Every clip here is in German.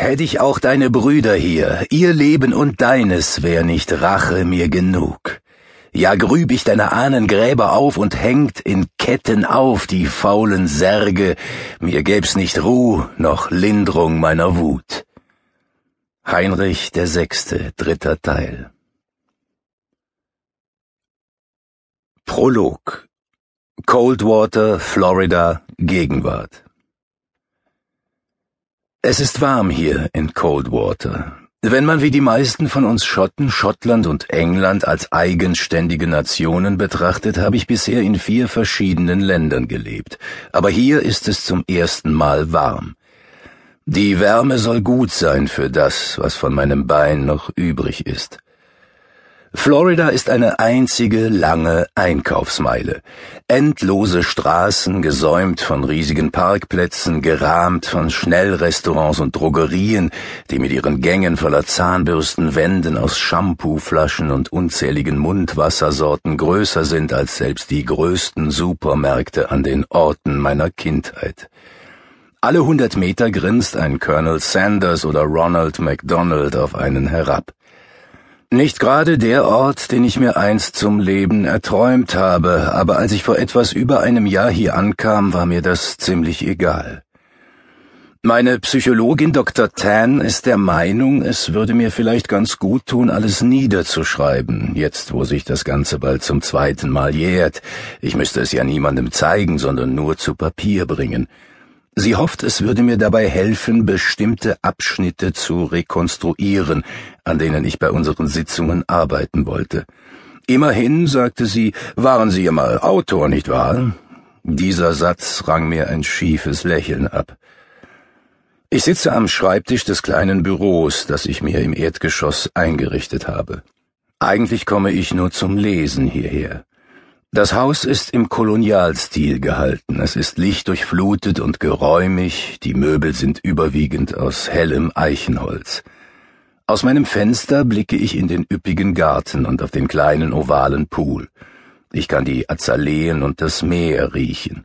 Hätt ich auch deine Brüder hier, ihr Leben und deines wär nicht Rache mir genug. Ja grüb ich deine Ahnen Gräber auf und hängt in Ketten auf die faulen Särge, mir gäb's nicht Ruh noch Lindrung meiner Wut. Heinrich der Sechste, dritter Teil. Prolog Coldwater, Florida, Gegenwart. Es ist warm hier in Coldwater. Wenn man wie die meisten von uns Schotten Schottland und England als eigenständige Nationen betrachtet, habe ich bisher in vier verschiedenen Ländern gelebt. Aber hier ist es zum ersten Mal warm. Die Wärme soll gut sein für das, was von meinem Bein noch übrig ist. Florida ist eine einzige lange Einkaufsmeile. Endlose Straßen, gesäumt von riesigen Parkplätzen, gerahmt von Schnellrestaurants und Drogerien, die mit ihren Gängen voller Zahnbürsten, Wänden aus Shampooflaschen und unzähligen Mundwassersorten größer sind als selbst die größten Supermärkte an den Orten meiner Kindheit. Alle hundert Meter grinst ein Colonel Sanders oder Ronald McDonald auf einen herab. Nicht gerade der Ort, den ich mir einst zum Leben erträumt habe, aber als ich vor etwas über einem Jahr hier ankam, war mir das ziemlich egal. Meine Psychologin Dr. Tan ist der Meinung, es würde mir vielleicht ganz gut tun, alles niederzuschreiben, jetzt wo sich das Ganze bald zum zweiten Mal jährt. Ich müsste es ja niemandem zeigen, sondern nur zu Papier bringen. Sie hofft, es würde mir dabei helfen, bestimmte Abschnitte zu rekonstruieren, an denen ich bei unseren Sitzungen arbeiten wollte. Immerhin, sagte sie, waren Sie ja mal Autor, nicht wahr? Dieser Satz rang mir ein schiefes Lächeln ab. Ich sitze am Schreibtisch des kleinen Büros, das ich mir im Erdgeschoss eingerichtet habe. Eigentlich komme ich nur zum Lesen hierher. Das Haus ist im Kolonialstil gehalten. Es ist lichtdurchflutet und geräumig, die Möbel sind überwiegend aus hellem Eichenholz. Aus meinem Fenster blicke ich in den üppigen Garten und auf den kleinen ovalen Pool. Ich kann die Azaleen und das Meer riechen.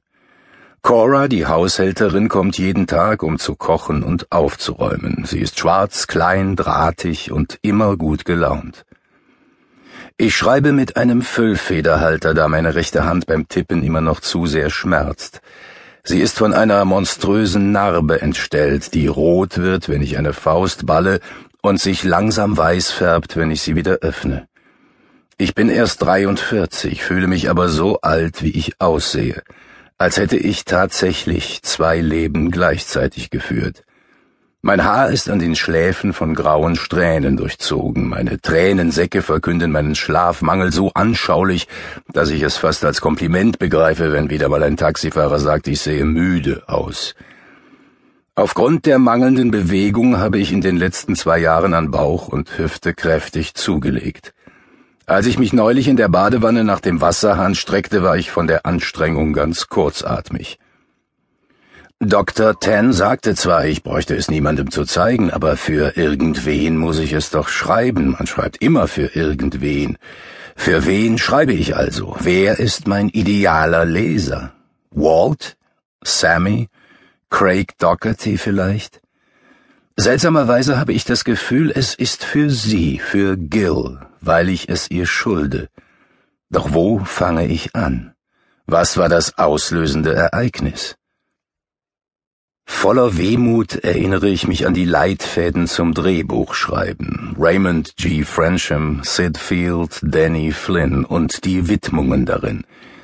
Cora, die Haushälterin, kommt jeden Tag, um zu kochen und aufzuräumen. Sie ist schwarz, klein, drahtig und immer gut gelaunt. Ich schreibe mit einem Füllfederhalter, da meine rechte Hand beim Tippen immer noch zu sehr schmerzt. Sie ist von einer monströsen Narbe entstellt, die rot wird, wenn ich eine Faust balle und sich langsam weiß färbt, wenn ich sie wieder öffne. Ich bin erst 43, fühle mich aber so alt, wie ich aussehe, als hätte ich tatsächlich zwei Leben gleichzeitig geführt. Mein Haar ist an den Schläfen von grauen Strähnen durchzogen, meine Tränensäcke verkünden meinen Schlafmangel so anschaulich, dass ich es fast als Kompliment begreife, wenn wieder mal ein Taxifahrer sagt, ich sehe müde aus. Aufgrund der mangelnden Bewegung habe ich in den letzten zwei Jahren an Bauch und Hüfte kräftig zugelegt. Als ich mich neulich in der Badewanne nach dem Wasserhahn streckte, war ich von der Anstrengung ganz kurzatmig. Dr. Tan sagte zwar, ich bräuchte es niemandem zu zeigen, aber für irgendwen muss ich es doch schreiben. Man schreibt immer für irgendwen. Für wen schreibe ich also? Wer ist mein idealer Leser? Walt? Sammy? Craig Doherty vielleicht? Seltsamerweise habe ich das Gefühl, es ist für sie, für Gil, weil ich es ihr schulde. Doch wo fange ich an? Was war das auslösende Ereignis? Voller Wehmut erinnere ich mich an die Leitfäden zum Drehbuchschreiben. Raymond G. Frensham, Sid Field, Danny Flynn und die Widmungen darin.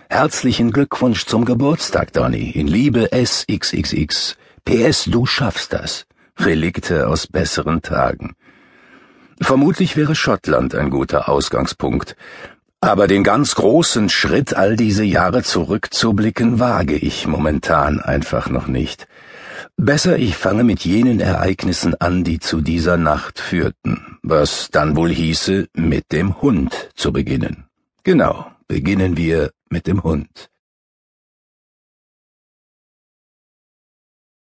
Herzlichen Glückwunsch zum Geburtstag, Donny. In Liebe SXXX. PS, du schaffst das. Relikte aus besseren Tagen. Vermutlich wäre Schottland ein guter Ausgangspunkt. Aber den ganz großen Schritt, all diese Jahre zurückzublicken, wage ich momentan einfach noch nicht. Besser, ich fange mit jenen Ereignissen an, die zu dieser Nacht führten, was dann wohl hieße, mit dem Hund zu beginnen. Genau, beginnen wir mit dem Hund.